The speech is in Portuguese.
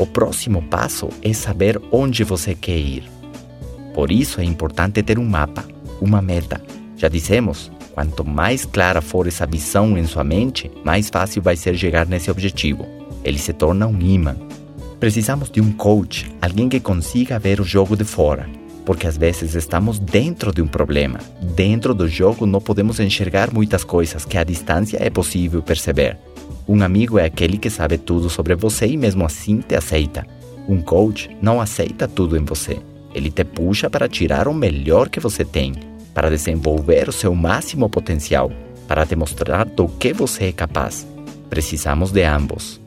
O próximo passo é saber onde você quer ir. Por isso é importante ter um mapa, uma meta. Já dissemos, quanto mais clara for essa visão em sua mente, mais fácil vai ser chegar nesse objetivo. Ele se torna um imã. Precisamos de um coach, alguém que consiga ver o jogo de fora, porque às vezes estamos dentro de um problema. Dentro do jogo não podemos enxergar muitas coisas que à distância é possível perceber. Um amigo é aquele que sabe tudo sobre você e mesmo assim te aceita. Um coach não aceita tudo em você. Ele te puxa para tirar o melhor que você tem, para desenvolver o seu máximo potencial, para te mostrar do que você é capaz. Precisamos de ambos.